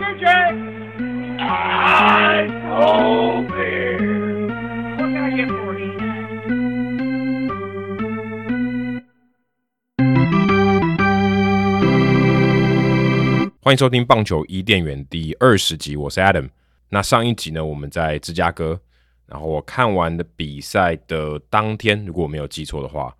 DJ. I told beer. What can I get for you? 欢迎收听棒球伊甸园第二十集，我是 Adam。那上一集呢，我们在芝加哥，然后我看完的比赛的当天，如果我没有记错的话，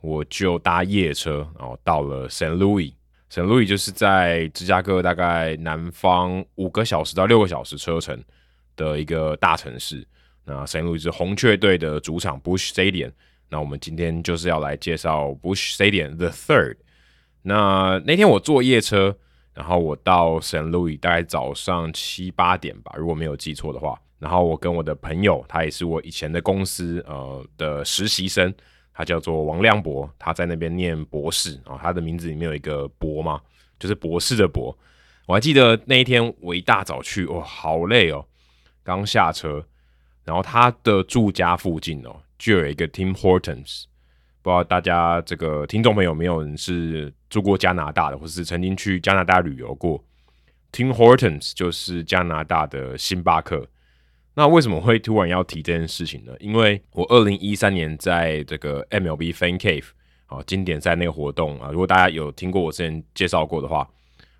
我就搭夜车，然后到了 Saint Louis。Saint Louis 就是在芝加哥大概南方五个小时到六个小时车程的一个大城市。那 Saint Louis 是红雀队的主场 Bush Stadium。那我们今天就是要来介绍 Bush Stadium the Third。那那天我坐夜车。然后我到 Saint Louis 大概早上七八点吧，如果没有记错的话。然后我跟我的朋友，他也是我以前的公司呃的实习生，他叫做王亮博，他在那边念博士啊、哦。他的名字里面有一个博嘛，就是博士的博。我还记得那一天我一大早去，哇，好累哦，刚下车，然后他的住家附近哦就有一个 Tim Hortons。不知道大家这个听众朋友有没有人是住过加拿大的，或是曾经去加拿大旅游过？Tim Hortons 就是加拿大的星巴克。那为什么会突然要提这件事情呢？因为我二零一三年在这个 MLB Fan Cave 啊经典赛那个活动啊，如果大家有听过我之前介绍过的话，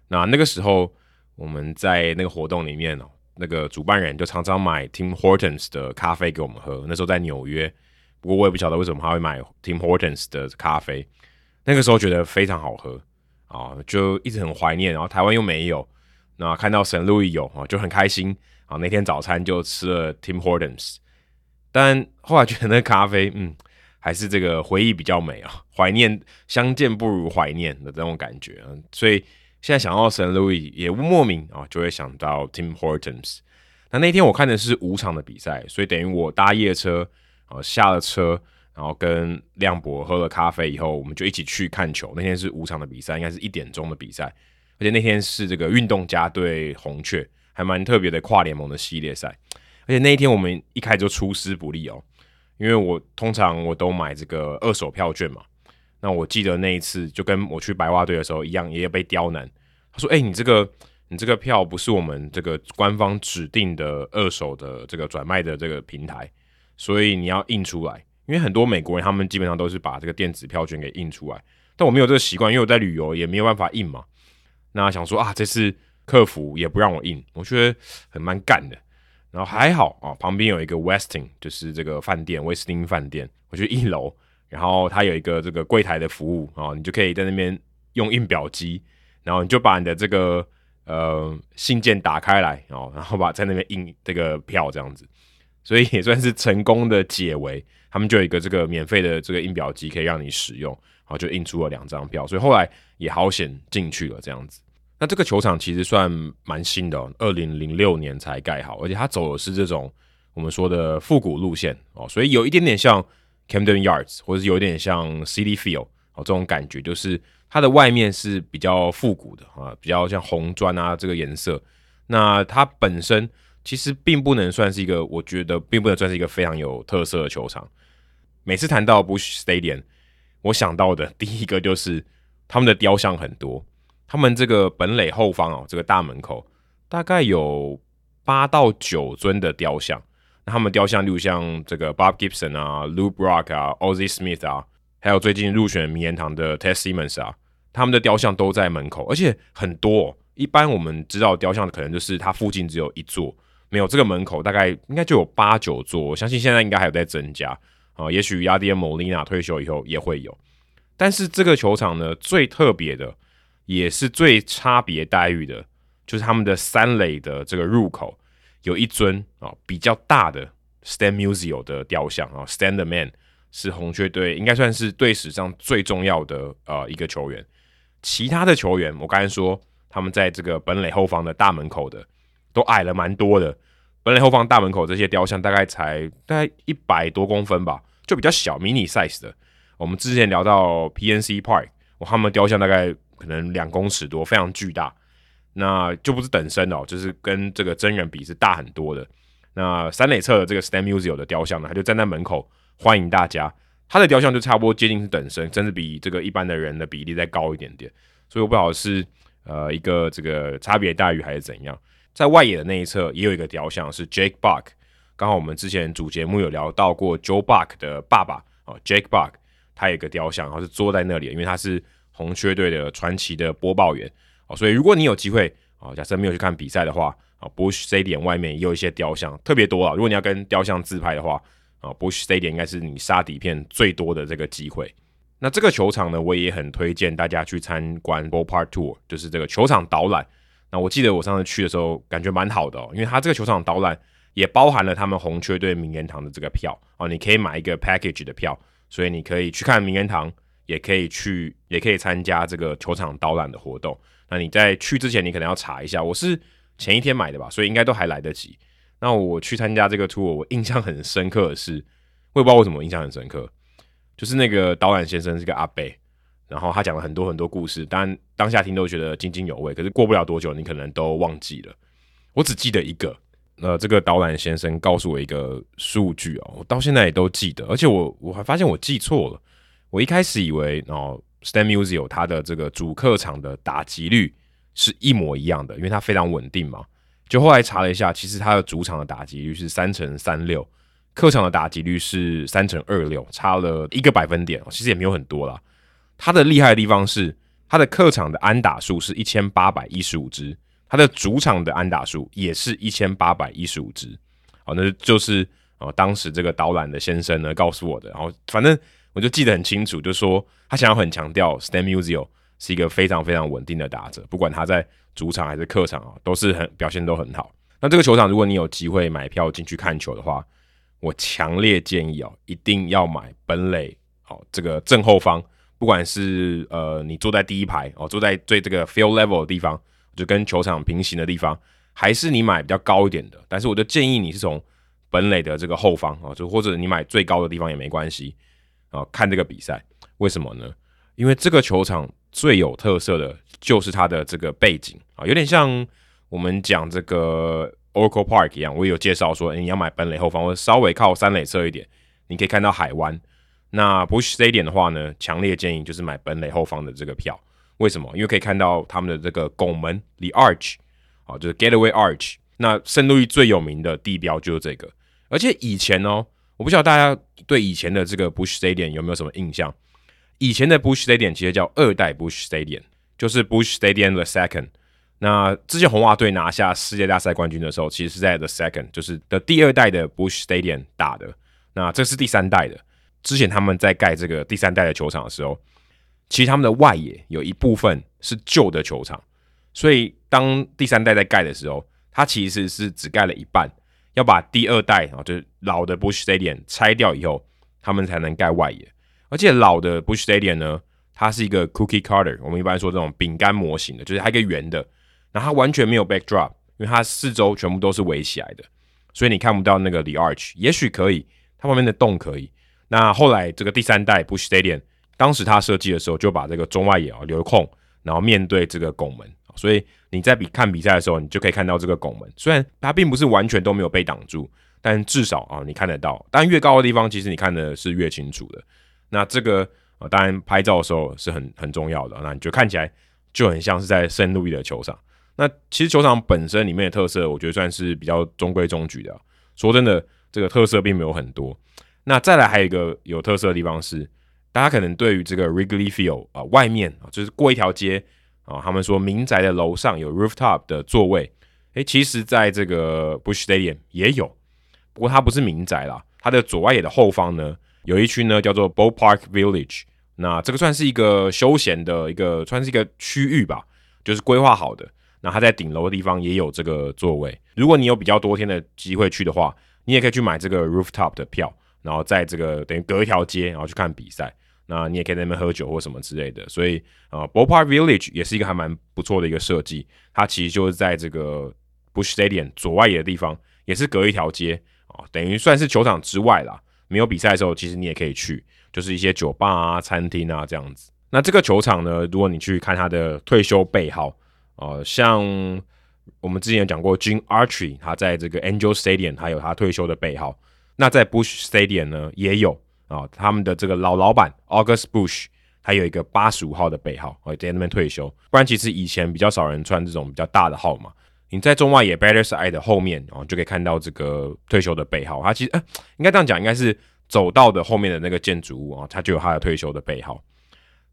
那那个时候我们在那个活动里面哦，那个主办人就常常买 Tim Hortons 的咖啡给我们喝。那时候在纽约。不过我也不晓得为什么他会买 Tim Hortons 的咖啡，那个时候觉得非常好喝啊，就一直很怀念。然后台湾又没有，那看到神路易有啊，就很开心啊。那天早餐就吃了 Tim Hortons，但后来觉得那咖啡，嗯，还是这个回忆比较美啊，怀念相见不如怀念的这种感觉啊。所以现在想到 San Louis 也莫名啊，就会想到 Tim Hortons。那那天我看的是五场的比赛，所以等于我搭夜车。哦，下了车，然后跟亮博喝了咖啡以后，我们就一起去看球。那天是五场的比赛，应该是一点钟的比赛，而且那天是这个运动家对红雀，还蛮特别的跨联盟的系列赛。而且那一天我们一开就出师不利哦，因为我通常我都买这个二手票券嘛。那我记得那一次就跟我去白袜队的时候一样，也有被刁难。他说：“哎、你这个你这个票不是我们这个官方指定的二手的这个转卖的这个平台。”所以你要印出来，因为很多美国人他们基本上都是把这个电子票券给印出来，但我没有这个习惯，因为我在旅游也没有办法印嘛。那想说啊，这次客服也不让我印，我觉得很蛮干的。然后还好啊，旁边有一个 Westin，就是这个饭店，威斯汀饭店，我去一楼，然后它有一个这个柜台的服务啊，你就可以在那边用印表机，然后你就把你的这个呃信件打开来哦，然后把在那边印这个票这样子。所以也算是成功的解围，他们就有一个这个免费的这个印表机可以让你使用，然后就印出了两张票，所以后来也好险进去了这样子。那这个球场其实算蛮新的哦，二零零六年才盖好，而且它走的是这种我们说的复古路线哦，所以有一点点像 Camden Yards，或者是有一点像 Citi Field 哦，这种感觉就是它的外面是比较复古的啊，比较像红砖啊这个颜色，那它本身。其实并不能算是一个，我觉得并不能算是一个非常有特色的球场。每次谈到 Bush Stadium，我想到的 第一个就是他们的雕像很多。他们这个本垒后方哦，这个大门口大概有八到九尊的雕像。那他们雕像，例如像这个 Bob Gibson 啊、Lou Brock 啊、Ozzie Smith 啊，还有最近入选名人堂的 Ted Simmons 啊，他们的雕像都在门口，而且很多哦。一般我们知道雕像的可能就是它附近只有一座。没有这个门口，大概应该就有八九座，我相信现在应该还有在增加啊。也许亚迪恩·莫利纳退休以后也会有。但是这个球场呢，最特别的，也是最差别待遇的，就是他们的三垒的这个入口有一尊啊比较大的 Stan Musial 的雕像啊，Stan the Man 是红雀队应该算是队史上最重要的呃一个球员。其他的球员，我刚才说他们在这个本垒后方的大门口的。都矮了蛮多的，本垒后方大门口这些雕像大概才大概一百多公分吧，就比较小迷你 size 的。我们之前聊到 PNC Park，我他们雕像大概可能两公尺多，非常巨大。那就不是等身哦，就是跟这个真人比是大很多的。那三垒侧的这个 Stan Musial 的雕像呢，他就站在门口欢迎大家。他的雕像就差不多接近是等身，甚至比这个一般的人的比例再高一点点。所以我不知道是。呃，一个这个差别待遇还是怎样？在外野的那一侧也有一个雕像，是 Jake Buck。刚好我们之前主节目有聊到过 Joe Buck 的爸爸哦，Jake Buck，他有一个雕像，然后是坐在那里，因为他是红雀队的传奇的播报员哦。所以如果你有机会哦，假设没有去看比赛的话啊，Bush Stadium 外面也有一些雕像，特别多啊。如果你要跟雕像自拍的话啊，Bush Stadium 应该是你杀底片最多的这个机会。那这个球场呢，我也很推荐大家去参观 Ballpark Tour，就是这个球场导览。那我记得我上次去的时候，感觉蛮好的哦，因为它这个球场导览也包含了他们红雀队名人堂的这个票哦，你可以买一个 package 的票，所以你可以去看名人堂，也可以去，也可以参加这个球场导览的活动。那你在去之前，你可能要查一下，我是前一天买的吧，所以应该都还来得及。那我去参加这个 tour，我印象很深刻的是，我也不知道为什么印象很深刻。就是那个导览先生是个阿伯，然后他讲了很多很多故事，当当下听都觉得津津有味。可是过不了多久，你可能都忘记了。我只记得一个，呃，这个导览先生告诉我一个数据哦，我到现在也都记得，而且我我还发现我记错了。我一开始以为哦，Stan Musial 他的这个主客场的打击率是一模一样的，因为他非常稳定嘛。就后来查了一下，其实他的主场的打击率是三成三六。客场的打击率是三成二六，差了一个百分点，其实也没有很多啦。他的厉害的地方是，他的客场的安打数是一千八百一十五支，他的主场的安打数也是一千八百一十五支。好，那就是呃当时这个导览的先生呢告诉我的。然后反正我就记得很清楚，就是说他想要很强调，Stan Musial 是一个非常非常稳定的打者，不管他在主场还是客场啊，都是很表现都很好。那这个球场，如果你有机会买票进去看球的话，我强烈建议哦，一定要买本垒哦，这个正后方，不管是呃你坐在第一排哦，坐在最这个 field level 的地方，就跟球场平行的地方，还是你买比较高一点的，但是我就建议你是从本垒的这个后方哦，就或者你买最高的地方也没关系啊，看这个比赛，为什么呢？因为这个球场最有特色的就是它的这个背景啊，有点像我们讲这个。Oracle Park 一样，我有介绍说，欸，你要买本垒后方，或者稍微靠三垒侧一点，你可以看到海湾。那 Bush Stadium 的话呢，强烈建议就是买本垒后方的这个票。为什么？因为可以看到他们的这个拱门，The Arch，啊，就是 Getaway Arch。那圣路易最有名的地标就是这个。而且以前哦，我不知道大家对以前的这个 Bush Stadium 有没有什么印象？以前的 Bush Stadium 其实叫二代 Bush Stadium，就是 Bush Stadium the Second。那之前红袜队拿下世界大赛冠军的时候，其实是在 The Second，就是的第二代的 Bush Stadium 打的。那这是第三代的。之前他们在盖这个第三代的球场的时候，其实他们的外野有一部分是旧的球场，所以当第三代在盖的时候，它其实是只盖了一半，要把第二代啊，就是老的 Bush Stadium 拆掉以后，他们才能盖外野。而且老的 Bush Stadium 呢，它是一个 Cookie Cutter，我们一般说这种饼干模型的，就是它一个圆的。然后它完全没有 backdrop，因为它四周全部都是围起来的，所以你看不到那个 the arch。也许可以，它旁边的洞可以。那后来这个第三代 Bush Stadium，当时它设计的时候就把这个中外野啊留空，然后面对这个拱门，所以你在比看比赛的时候，你就可以看到这个拱门。虽然它并不是完全都没有被挡住，但至少啊你看得到。但越高的地方，其实你看的是越清楚的。那这个啊当然拍照的时候是很很重要的，那你就看起来就很像是在圣路易的球场。那其实球场本身里面的特色，我觉得算是比较中规中矩的。说真的，这个特色并没有很多。那再来还有一个有特色的地方是，大家可能对于这个 Wrigley Field 啊，外面啊，就是过一条街啊，他们说民宅的楼上有 rooftop 的座位，诶，其实在这个 Bush Stadium 也有，不过它不是民宅啦，它的左外野的后方呢，有一区呢叫做 Ballpark Village，那这个算是一个休闲的一个，算是一个区域吧，就是规划好的。那它在顶楼的地方也有这个座位。如果你有比较多天的机会去的话，你也可以去买这个 rooftop 的票，然后在这个等于隔一条街，然后去看比赛。那你也可以在那边喝酒或什么之类的。所以啊，呃，Ballpark Village 也是一个还蛮不错的一个设计。它其实就是在这个 Bush Stadium 左外野的地方，也是隔一条街啊，等于算是球场之外啦。没有比赛的时候，其实你也可以去，就是一些酒吧啊、餐厅啊这样子。那这个球场呢，如果你去看它的退休背号。呃，像我们之前有讲过，Gene Autry 他在这个 Angel Stadium 还有他退休的背号。那在 Bush Stadium 呢也有啊，他们的这个老老板 August Bush，他有一个八十五号的背号，哦，在那边退休。不然其实以前比较少人穿这种比较大的号码。你在中外野 batter's eye 的后面哦，就可以看到这个退休的背号。他其实呃，应该这样讲，应该是走道的后面的那个建筑物啊，他就有他的退休的背号。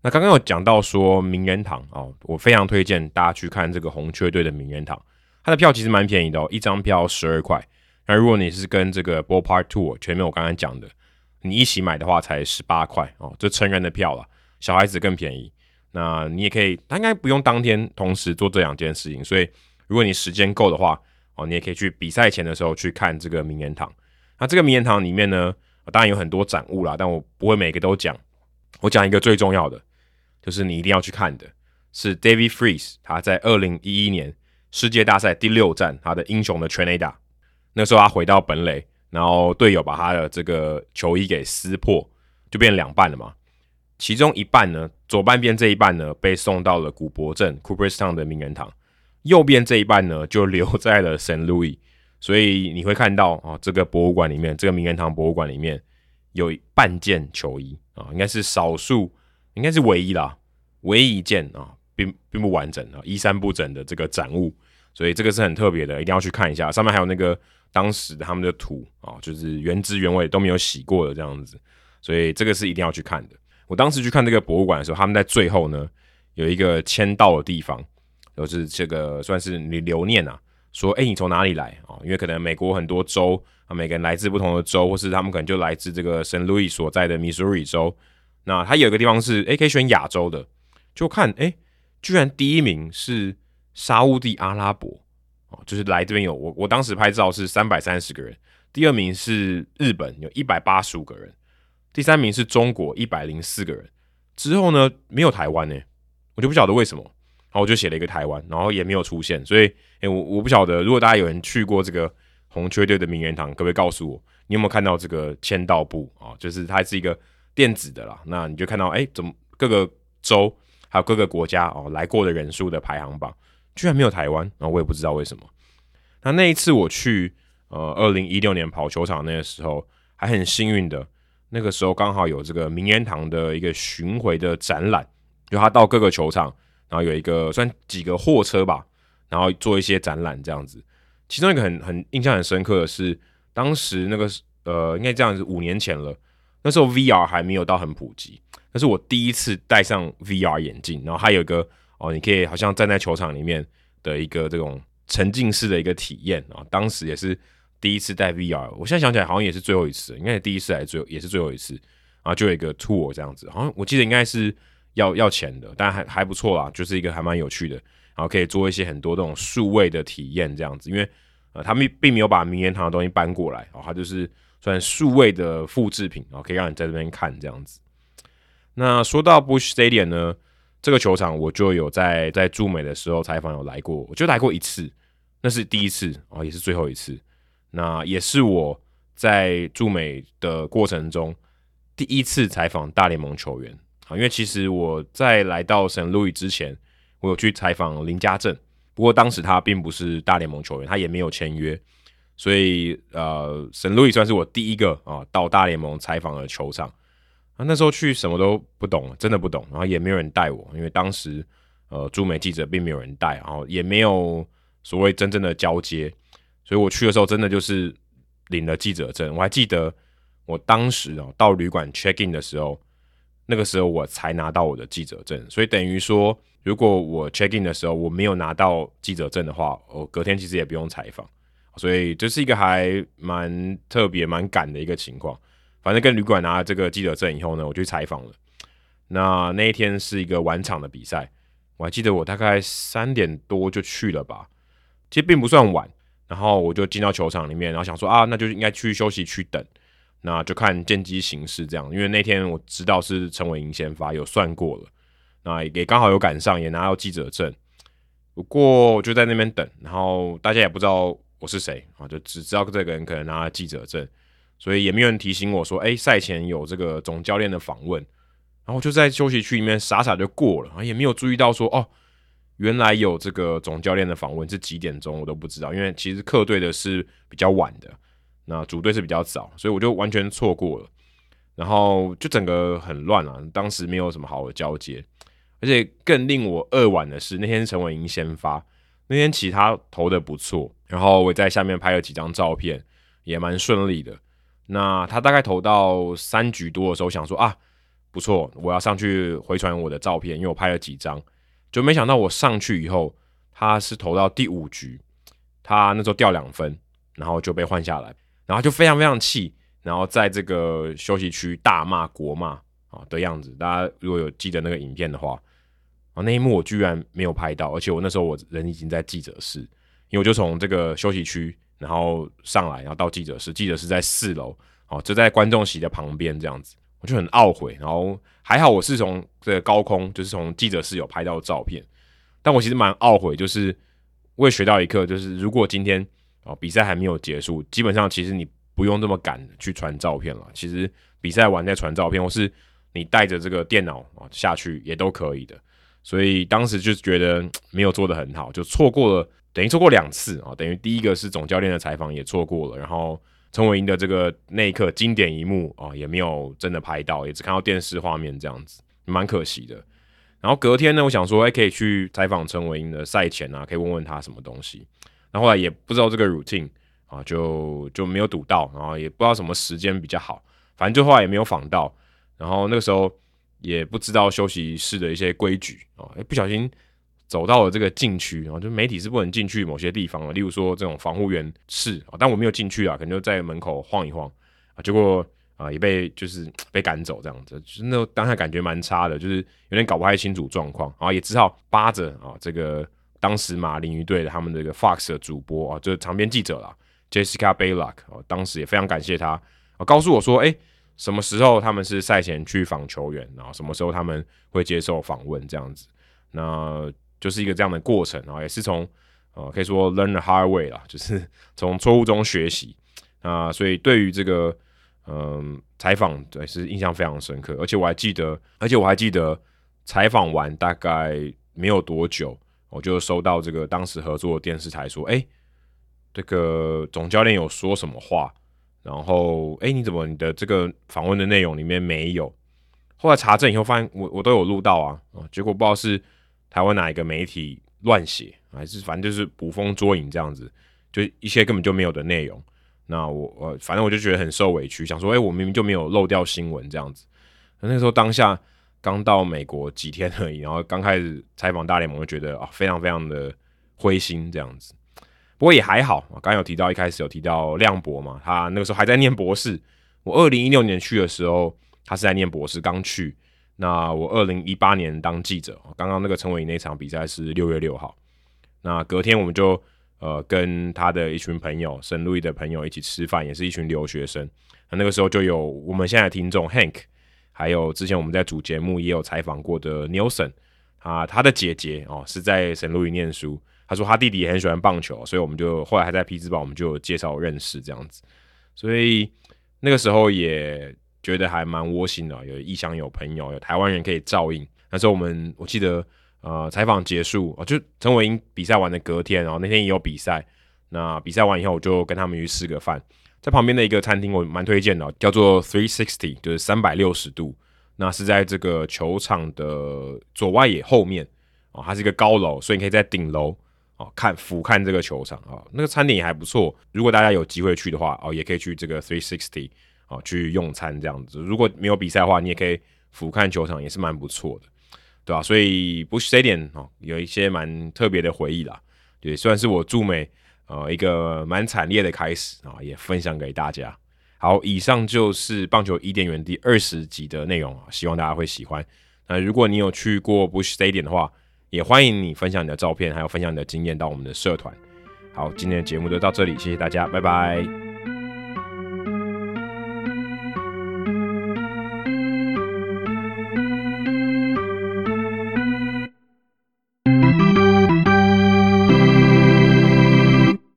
那刚刚有讲到说名人堂哦，我非常推荐大家去看这个红雀队的名人堂。它的票其实蛮便宜的哦，一张票十二块。那如果你是跟这个 Ballpark Tour 前面我刚刚讲的，你一起买的话才十八块哦，这成人的票了，小孩子更便宜。那你也可以，他应该不用当天同时做这两件事情，所以如果你时间够的话哦，你也可以去比赛前的时候去看这个名人堂。那这个名人堂里面呢，当然有很多展物啦，但我不会每个都讲，我讲一个最重要的。就是你一定要去看的，是 David Freese，他在二零一一年世界大赛第六站，他的英雄的全垒打，那时候他回到本垒，然后队友把他的这个球衣给撕破，就变两半了嘛。其中一半呢，左半边这一半呢，被送到了古柏镇 Cooperstown 的名人堂，右边这一半呢，就留在了 St. Louis。所以你会看到啊，这个博物馆里面，这个名人堂博物馆里面有半件球衣啊，应该是少数。应该是唯一啦，唯一一件啊，并并不完整啊，衣衫不整的这个展物，所以这个是很特别的，一定要去看一下。上面还有那个当时他们的土啊，就是原汁原味都没有洗过的这样子，所以这个是一定要去看的。我当时去看这个博物馆的时候，他们在最后呢有一个签到的地方，就是这个算是你留念啊，说哎、你从哪里来啊？因为可能美国很多州啊，每个人来自不同的州，或是他们可能就来自这个圣路易所在的密苏里州。那他有一个地方是，诶，可以选亚洲的，就看，诶，居然第一名是沙乌地阿拉伯，就是来这边有我，我当时拍照是三百三十个人，第二名是日本，有一百八十五个人，第三名是中国，一百零四个人，之后呢，没有台湾呢，我就不晓得为什么，然后我就写了一个台湾，然后也没有出现，所以，诶，我我不晓得，如果大家有人去过这个红雀队的名人堂，可不可以告诉我，你有没有看到这个签到簿啊？就是它是一个。电子的啦，那你就看到，哎、欸，怎么各个州还有各个国家哦来过的人数的排行榜，居然没有台湾，然后我也不知道为什么。那那一次我去，呃，二零一六年跑球场那个时候，还很幸运的，那个时候刚好有这个名人堂的一个巡回的展览，就他到各个球场，然后有一个算几个货车吧，然后做一些展览这样子。其中一个很很印象很深刻的是，当时那个呃，应该这样子五年前了。那时候 VR 还没有到很普及，那是我第一次戴上 VR 眼镜，然后还有一个哦，你可以好像站在球场里面的一个这种沉浸式的一个体验啊。当时也是第一次戴 VR，我现在想起来好像也是最后一次，应该是第一次还是最后也是最后一次啊，就有一个 tour 这样子，好像我记得应该是要要钱的，但还还不错啦，就是一个还蛮有趣的，然后可以做一些很多这种数位的体验这样子，因为呃他们并没有把名人堂的东西搬过来哦，他就是。算数位的复制品啊，可以让你在这边看这样子。那说到 Bush Stadium 呢，这个球场我就有在在驻美的时候采访有来过，我就来过一次，那是第一次啊，也是最后一次。那也是我在驻美的过程中第一次采访大联盟球员啊，因为其实我在来到圣路易之前，我有去采访林家正，不过当时他并不是大联盟球员，他也没有签约。所以，呃，圣路易算是我第一个啊到大联盟采访的球场啊。那时候去什么都不懂，真的不懂，然后也没有人带我，因为当时呃驻美记者并没有人带，然后也没有所谓真正的交接，所以我去的时候真的就是领了记者证。我还记得我当时哦到旅馆 check in 的时候，那个时候我才拿到我的记者证，所以等于说，如果我 check in 的时候我没有拿到记者证的话，我隔天其实也不用采访。所以这是一个还蛮特别、蛮赶的一个情况。反正跟旅馆拿了这个记者证以后呢，我就去采访了。那那一天是一个晚场的比赛，我还记得我大概三点多就去了吧，其实并不算晚。然后我就进到球场里面，然后想说啊，那就应该去休息区等，那就看见机行事这样。因为那天我知道是陈伟殷先发，有算过了，那也刚好有赶上，也拿到记者证。不过我就在那边等，然后大家也不知道。我是谁啊？就只知道这个人可能拿了记者证，所以也没有人提醒我说，哎、赛前有这个总教练的访问。然后就在休息区里面傻傻就过了，也没有注意到说，哦，原来有这个总教练的访问是几点钟，我都不知道。因为其实客队的是比较晚的，那主队是比较早，所以我就完全错过了。然后就整个很乱啊，当时没有什么好的交接，而且更令我扼腕的是那天陈伟英先发，那天其他投的不错，然后我在下面拍了几张照片，也蛮顺利的。那他大概投到三局多的时候，想说啊，不错，我要上去回传我的照片，因为我拍了几张，就没想到我上去以后，他是投到第五局，他那时候掉两分，然后就被换下来，然后就非常非常气，然后在这个休息区大骂国骂啊的样子。大家如果有记得那个影片的话，啊，那一幕我居然没有拍到，而且我那时候我人已经在记者室，因为我就从这个休息区。然后上来，然后到记者室，记者室在四楼，哦，就在观众席的旁边这样子，我就很懊悔。然后还好我是从这个高空，就是从记者室有拍到照片，但我其实蛮懊悔，就是我也学到一课，就是如果今天哦比赛还没有结束，基本上其实你不用这么赶去传照片了。其实比赛完再传照片，或是你带着这个电脑啊下去也都可以的。所以当时就觉得没有做得很好，就错过了。等于错过两次啊，等于第一个是总教练的采访也错过了，然后陈伟殷的这个那一刻经典一幕啊也没有真的拍到，也只看到电视画面这样子，蛮可惜的。然后隔天呢，我想说，哎，可以去采访陈伟殷的赛前啊，可以问问他什么东西。然后后来也不知道这个 routine 啊，就就没有赌到，然后也不知道什么时间比较好，反正就后来也没有访到。然后那个时候也不知道休息室的一些规矩啊，哎，不小心。走到了这个禁区，然后就媒体是不能进去某些地方的，例如说这种防护员室啊，但我没有进去啊，可能就在门口晃一晃啊，结果啊也被就是被赶走这样子，就是那当下感觉蛮差的，就是有点搞不太清楚状况，然后也只好扒着啊这个当时马林鱼队的他们的一个 Fox 的主播啊，就是长篇记者啦，Jessica Baylock 啊，当时也非常感谢他啊，告诉我说，哎，什么时候他们是赛前去访球员，然后什么时候他们会接受访问这样子，那。就是一个这样的过程啊，也是从呃可以说 learn the hard way 啦，就是从错误中学习啊，所以对于这个嗯采访对是印象非常深刻，而且我还记得，而且我还记得采访完大概没有多久，我就收到这个当时合作的电视台说，哎，这个总教练有说什么话，然后哎你怎么你的这个访问的内容里面没有？后来查证以后发现我我都有录到，啊结果不知道是。台湾哪一个媒体乱写，还是反正就是捕风捉影这样子，就一些根本就没有的内容。那我我反正我就觉得很受委屈，想说，哎、我明明就没有漏掉新闻这样子。那时候当下刚到美国几天而已，然后刚开始采访大联盟，就觉得啊，非常非常的灰心这样子。不过也还好，刚刚有提到一开始有提到亮博嘛，他那个时候还在念博士。我二零一六年去的时候，他是在念博士，刚去。那我二零一八年当记者，刚刚那个陈伟那场比赛是六月六号。那隔天我们就呃跟他的一群朋友，圣路易的朋友一起吃饭，也是一群留学生。那那个时候就有我们现在听众 Hank，还有之前我们在主节目也有采访过的 Nelson 啊，他的姐姐哦是在圣路易念书。他说他弟弟也很喜欢棒球，所以我们就后来还在匹兹堡，我们就介绍认识这样子。所以那个时候也。觉得还蛮窝心的，有异乡有朋友，有台湾人可以照应。那时候我们我记得，呃，采访结束哦，就陈伟英比赛完的隔天，然后那天也有比赛。那比赛完以后，我就跟他们去吃个饭，在旁边的一个餐厅，我蛮推荐的，叫做 Three Sixty，就是三百六十度。那是在这个球场的左外野后面哦，它是一个高楼，所以你可以在顶楼哦看俯瞰这个球场啊。那个餐点也还不错，如果大家有机会去的话哦，也可以去这个 Three Sixty。哦，去用餐这样子，如果没有比赛的话，你也可以俯瞰球场，也是蛮不错的，对吧、啊？所以 Bush Stadium 哦，有一些蛮特别的回忆啦。对，算是我驻美呃一个蛮惨烈的开始啊、也分享给大家。好，以上就是棒球伊甸园第二十集的内容啊，希望大家会喜欢。那如果你有去过 Bush Stadium 的话，也欢迎你分享你的照片，还有分享你的经验到我们的社团。好，今天的节目就到这里，谢谢大家，拜拜。